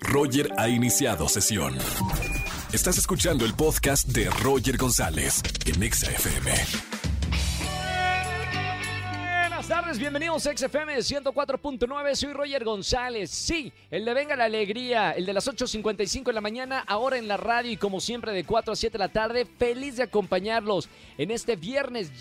Roger ha iniciado sesión. Estás escuchando el podcast de Roger González en Exa FM. Buenas tardes, bienvenidos a XFM 104.9, soy Roger González. Sí, el de Venga la Alegría, el de las 8.55 de la mañana, ahora en la radio y como siempre de 4 a 7 de la tarde, feliz de acompañarlos en este viernes.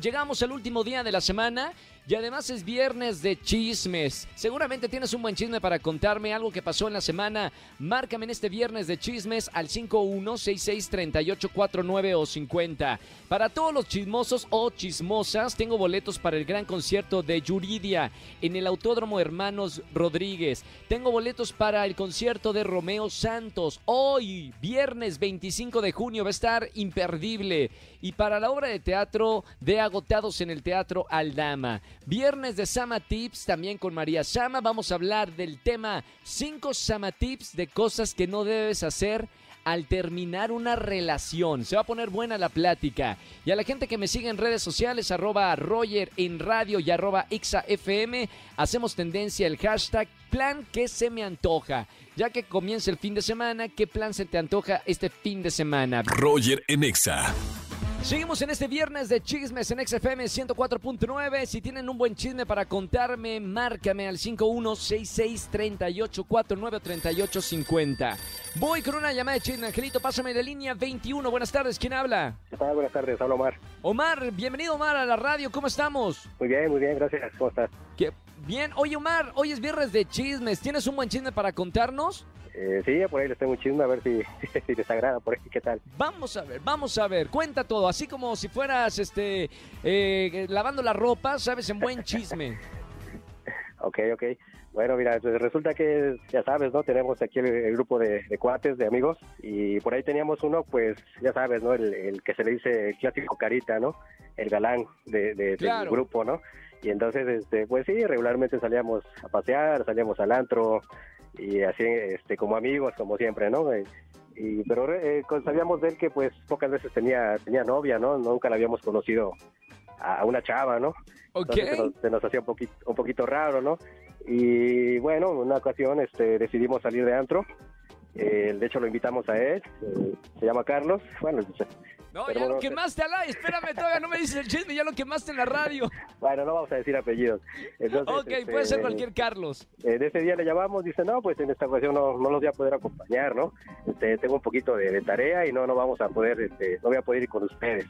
Llegamos al último día de la semana y además es viernes de chismes. Seguramente tienes un buen chisme para contarme algo que pasó en la semana. Márcame en este viernes de chismes al 51663849 o 50. Para todos los chismosos o chismosas, tengo boletos para el gran concierto de Yuridia en el Autódromo Hermanos Rodríguez. Tengo boletos para el concierto de Romeo Santos. Hoy, viernes 25 de junio, va a estar imperdible. Y para la obra de teatro de Agotados en el Teatro Aldama. Viernes de Sama Tips, también con María Sama. Vamos a hablar del tema 5 Sama Tips de cosas que no debes hacer al terminar una relación. Se va a poner buena la plática. Y a la gente que me sigue en redes sociales, arroba Roger en radio y arroba XAFM, hacemos tendencia el hashtag plan que se me antoja. Ya que comienza el fin de semana, ¿qué plan se te antoja este fin de semana? Roger en Exa. Seguimos en este viernes de chismes en XFM 104.9. Si tienen un buen chisme para contarme, márcame al 516638493850. Voy con una llamada de chisme, Angelito. Pásame de línea 21. Buenas tardes, ¿quién habla? ¿Qué tal? Buenas tardes, hablo Omar. Omar, bienvenido Omar a la radio. ¿Cómo estamos? Muy bien, muy bien, gracias. ¿Cómo estás? ¿Qué? Bien. Oye Omar, hoy es viernes de chismes. ¿Tienes un buen chisme para contarnos? Eh, sí, por ahí les tengo un chisme, a ver si, si les agrada, por ahí, ¿qué tal? Vamos a ver, vamos a ver, cuenta todo, así como si fueras este eh, lavando la ropa, sabes, en buen chisme. ok, ok. Bueno, mira, pues resulta que, ya sabes, ¿no? Tenemos aquí el, el grupo de, de, cuates, de amigos, y por ahí teníamos uno, pues, ya sabes, ¿no? El, el que se le dice el clásico carita, ¿no? El galán de, de Claro. del grupo, ¿no? Y entonces, este, pues sí, regularmente salíamos a pasear, salíamos al antro, y así, este, como amigos, como siempre, ¿no? Eh, y, pero eh, sabíamos de él que, pues, pocas veces tenía, tenía novia, ¿no? Nunca la habíamos conocido a, una chava, ¿no? Ok. Entonces se nos, se nos hacía un poquito, un poquito raro, ¿no? Y bueno, en una ocasión este, decidimos salir de antro. Eh, de hecho, lo invitamos a él. eh, se llama Carlos. Bueno, No, Pero ya lo bueno, quemaste al aire. Espérame, todavía no me dices el chisme, ya lo quemaste en la radio. bueno, no vamos a decir apellidos. Entonces, Ok, este, puede ser cualquier Carlos. eh, de ese día le llamamos, dice, no, pues en esta ocasión no, no los voy a poder acompañar, ¿no? Este, tengo un poquito de, de tarea y no, no vamos a poder, este, no voy a poder ir con ustedes.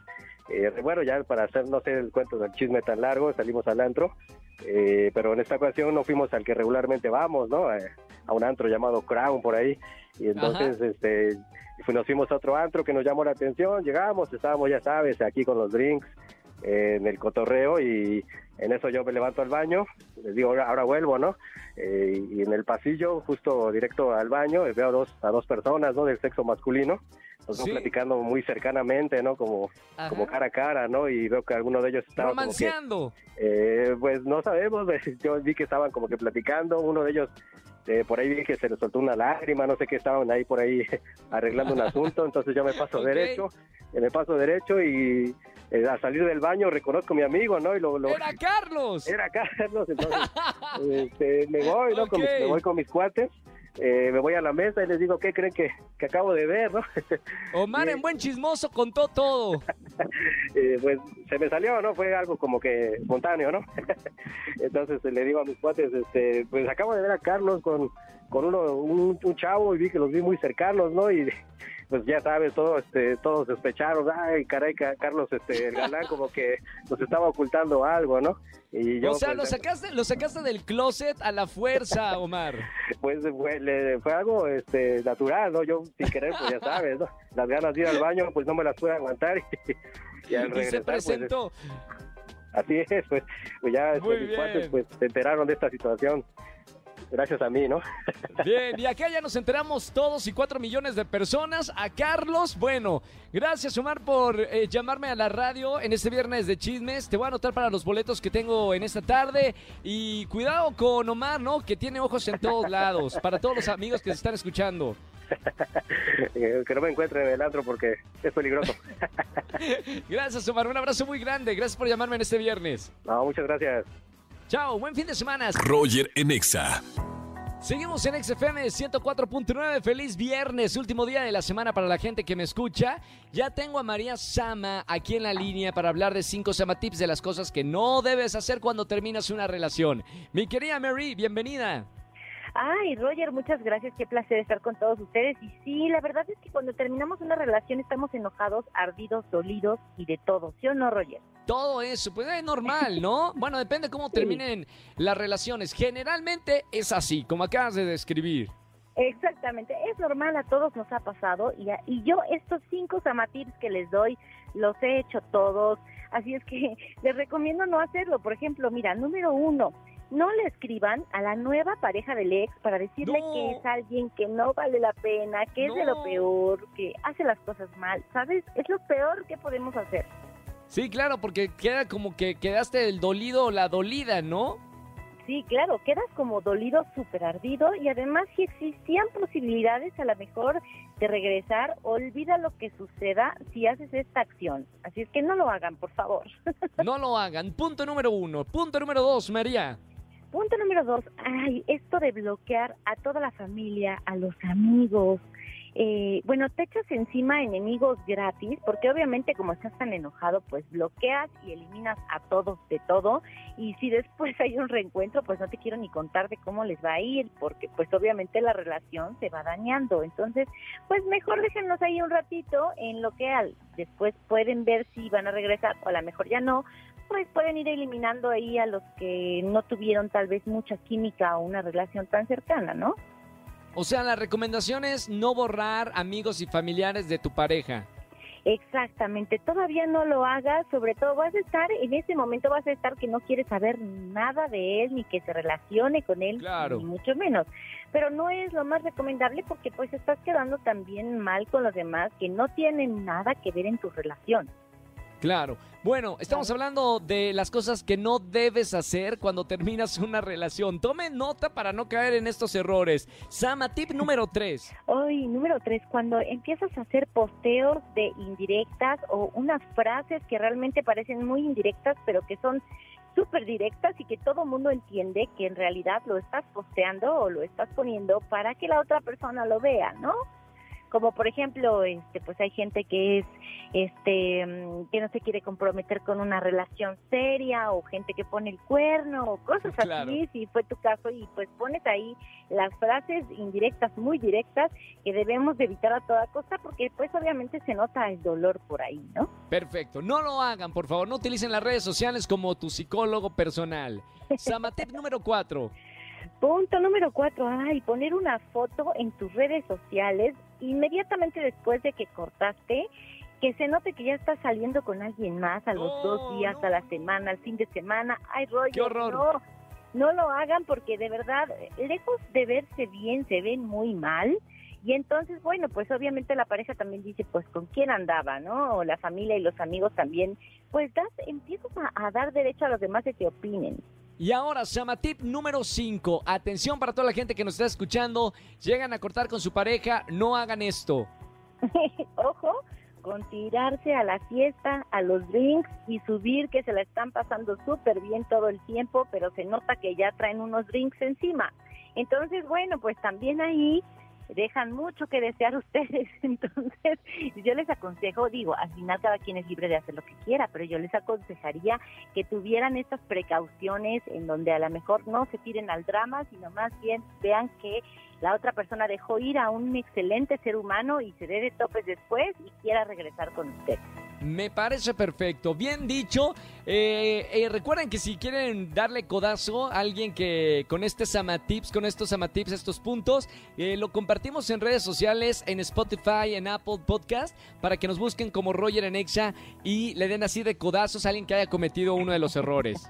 Eh, bueno, ya para hacer, no sé, el cuento del chisme tan largo, salimos al antro, eh, pero en esta ocasión no fuimos al que regularmente vamos, ¿no? A, a un antro llamado Crown por ahí, y entonces, este, fu- nos fuimos a otro antro que nos llamó la atención, llegamos, estábamos, ya sabes, aquí con los drinks, eh, en el cotorreo y en eso yo me levanto al baño, les digo, ahora, ahora vuelvo, ¿no? Eh, y en el pasillo, justo directo al baño, veo a dos, a dos personas, ¿no? Del sexo masculino, nos Sí. platicando muy cercanamente, ¿no? Como, Ajá. como cara a cara, ¿no? Y veo que alguno de ellos estaba como que, Romanceando. eh, pues no sabemos, yo vi que estaban como que platicando, uno de ellos, eh, por ahí vi que se le soltó una lágrima, no sé qué, estaban ahí por ahí arreglando un asunto, entonces yo me paso derecho, me paso derecho y eh, al salir del baño reconozco a mi amigo, ¿no? Y lo, lo- ¡Era Carlos! era Carlos, entonces este, me voy, ¿no? Con mis- me voy con mis cuates, eh, me voy a la mesa y les digo, ¿qué creen que, que acabo de ver, no? Omar en buen chismoso contó todo. Eh, pues se me salió, ¿no? Fue algo como que espontáneo, ¿no? Entonces le digo a mis cuates, este, pues acabo de ver a Carlos con, con uno, un, un chavo y vi que los vi muy cercanos, ¿no? Y pues ya sabes, todo, este, todos sospecharon, ay, caray, Ca- Carlos, este, el galán como que nos estaba ocultando algo, ¿no? Y yo, o sea, pues, lo sacaste, lo sacaste del closet a la fuerza, Omar. pues fue, le- fue algo este, natural, ¿no? Yo sin querer, pues ya sabes, ¿no? Las ganas de ir al baño, pues no me las pude aguantar y, y al y se regresar, pues, presentó. así es, pues, pues ya este, mis cuates, pues se enteraron de esta situación gracias a mí, ¿no? Bien, y acá ya nos enteramos todos y cuatro millones de personas. A Carlos, bueno, gracias Omar por eh, llamarme a la radio en este viernes de chismes. Te voy a anotar para los boletos que tengo en esta tarde. Y cuidado con Omar, ¿no? Que tiene ojos en todos lados. Para todos los amigos que se están escuchando. Eh, que no me encuentren en el antro porque es peligroso. Gracias Omar, un abrazo muy grande. Gracias por llamarme en este viernes. No, muchas gracias. Chao, buen fin de semana. Roger en Exa. Seguimos en XFM 104.9. Feliz viernes, último día de la semana para la gente que me escucha. Ya tengo a María Sama aquí en la línea para hablar de 5 Sama Tips de las cosas que no debes hacer cuando terminas una relación. Mi querida Mary, bienvenida. Ay, Roger, muchas gracias. Qué placer estar con todos ustedes. Y sí, la verdad es que cuando terminamos una relación estamos enojados, ardidos, dolidos y de todo. ¿Sí o no, Roger? Todo eso, pues es normal, ¿no? Bueno, depende cómo terminen las relaciones. Generalmente es así, como acabas de describir. Exactamente, es normal, a todos nos ha pasado y, y yo estos cinco samatips que les doy los he hecho todos, así es que les recomiendo no hacerlo. Por ejemplo, mira, número uno, no le escriban a la nueva pareja del ex para decirle que es alguien que no vale la pena, que es de lo peor, que hace las cosas mal, ¿sabes? Es lo peor que podemos hacer. Sí, claro, porque queda como que quedaste el dolido o la dolida, ¿no? Sí, claro, quedas como dolido, súper ardido y además si existían posibilidades a lo mejor de regresar, olvida lo que suceda si haces esta acción. Así es que no lo hagan, por favor. No lo hagan. Punto número uno. Punto número dos, María. Punto número dos, ay, esto de bloquear a toda la familia, a los amigos, eh, bueno, te echas encima enemigos gratis, porque obviamente como estás tan enojado, pues bloqueas y eliminas a todos de todo, y si después hay un reencuentro, pues no te quiero ni contar de cómo les va a ir, porque pues obviamente la relación se va dañando, entonces, pues mejor déjenos ahí un ratito en lo que al, después pueden ver si van a regresar, o a lo mejor ya no, pues pueden ir eliminando ahí a los que no tuvieron tal vez mucha química o una relación tan cercana, ¿no? O sea, la recomendación es no borrar amigos y familiares de tu pareja. Exactamente, todavía no lo hagas, sobre todo vas a estar, en ese momento vas a estar que no quieres saber nada de él, ni que se relacione con él, claro. ni mucho menos. Pero no es lo más recomendable porque pues estás quedando también mal con los demás que no tienen nada que ver en tu relación. Claro. Bueno, estamos hablando de las cosas que no debes hacer cuando terminas una relación. Tome nota para no caer en estos errores. Sama, tip número 3. Hoy, número 3, cuando empiezas a hacer posteos de indirectas o unas frases que realmente parecen muy indirectas, pero que son súper directas y que todo mundo entiende que en realidad lo estás posteando o lo estás poniendo para que la otra persona lo vea, ¿no? Como por ejemplo este pues hay gente que es este mm, que no se quiere comprometer con una relación seria o gente que pone el cuerno o cosas así si fue tu caso y pues pones ahí las frases indirectas muy directas que debemos evitar a toda costa porque pues obviamente se nota el dolor por ahí no perfecto. No lo hagan por favor. No utilicen las redes sociales como tu psicólogo personal. Samatep número cuatro. Punto número cuatro, ay, poner una foto en tus redes sociales inmediatamente después de que cortaste, que se note que ya estás saliendo con alguien más a los dos días, a la semana, al fin de semana. Ay, rollo, no, no lo hagan porque de verdad, lejos de verse bien, se ven muy mal. Y entonces, bueno, pues obviamente la pareja también dice, pues con quién andaba, ¿no? O la familia y los amigos también, pues das, empiezas a, a dar derecho a los demás de que opinen. Y ahora, Sama Tip número 5. Atención para toda la gente que nos está escuchando. Llegan a cortar con su pareja, no hagan esto. Ojo, con tirarse a la fiesta, a los drinks y subir que se la están pasando súper bien todo el tiempo, pero se nota que ya traen unos drinks encima. Entonces, bueno, pues también ahí dejan mucho que desear ustedes. Entonces, yo les aconsejo, digo, al final cada quien es libre de hacer lo que quiera, pero yo les aconsejaría que tuvieran estas precauciones en donde a lo mejor no se tiren al drama, sino más bien vean que la otra persona dejó ir a un excelente ser humano y se dé de topes después y quiera regresar con usted. Me parece perfecto, bien dicho. Eh, eh, recuerden que si quieren darle codazo a alguien que con este Samatips, con estos Samatips, estos puntos, eh, lo compartimos en redes sociales, en Spotify, en Apple Podcast, para que nos busquen como Roger en Exa y le den así de codazos a alguien que haya cometido uno de los errores.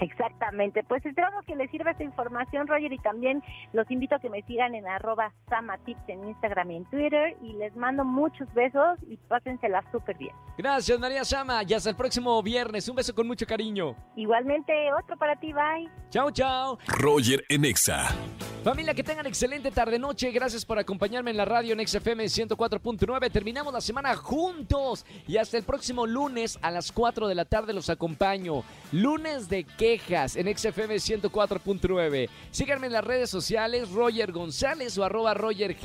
Exactamente, pues esperamos que les sirva esta información, Roger, y también los invito a que me sigan en arroba samatips en Instagram y en Twitter, y les mando muchos besos y pásensela súper bien. Gracias, María Sama, y hasta el próximo viernes, un beso con mucho cariño. Igualmente, otro para ti, bye. Chao, chao. Roger Enexa. Familia, que tengan excelente tarde-noche. Gracias por acompañarme en la radio en XFM 104.9. Terminamos la semana juntos y hasta el próximo lunes a las 4 de la tarde los acompaño. Lunes de quejas en XFM 104.9. Síganme en las redes sociales, Roger González o arroba Roger.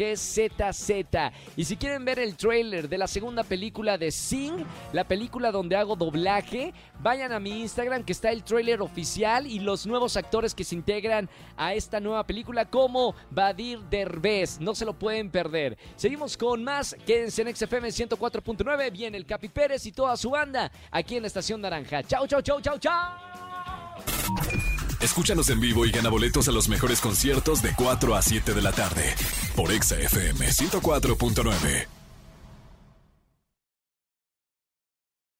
Y si quieren ver el trailer de la segunda película de Sing, la película donde hago doblaje, vayan a mi Instagram que está el trailer oficial y los nuevos actores que se integran a esta nueva película como Badir Derbez. No se lo pueden perder. Seguimos con más. Quédense en XFM 104.9. Viene el Capi Pérez y toda su banda aquí en la Estación Naranja. Chau, chau, chau, chau, chau. Escúchanos en vivo y gana boletos a los mejores conciertos de 4 a 7 de la tarde por Exa FM 104.9.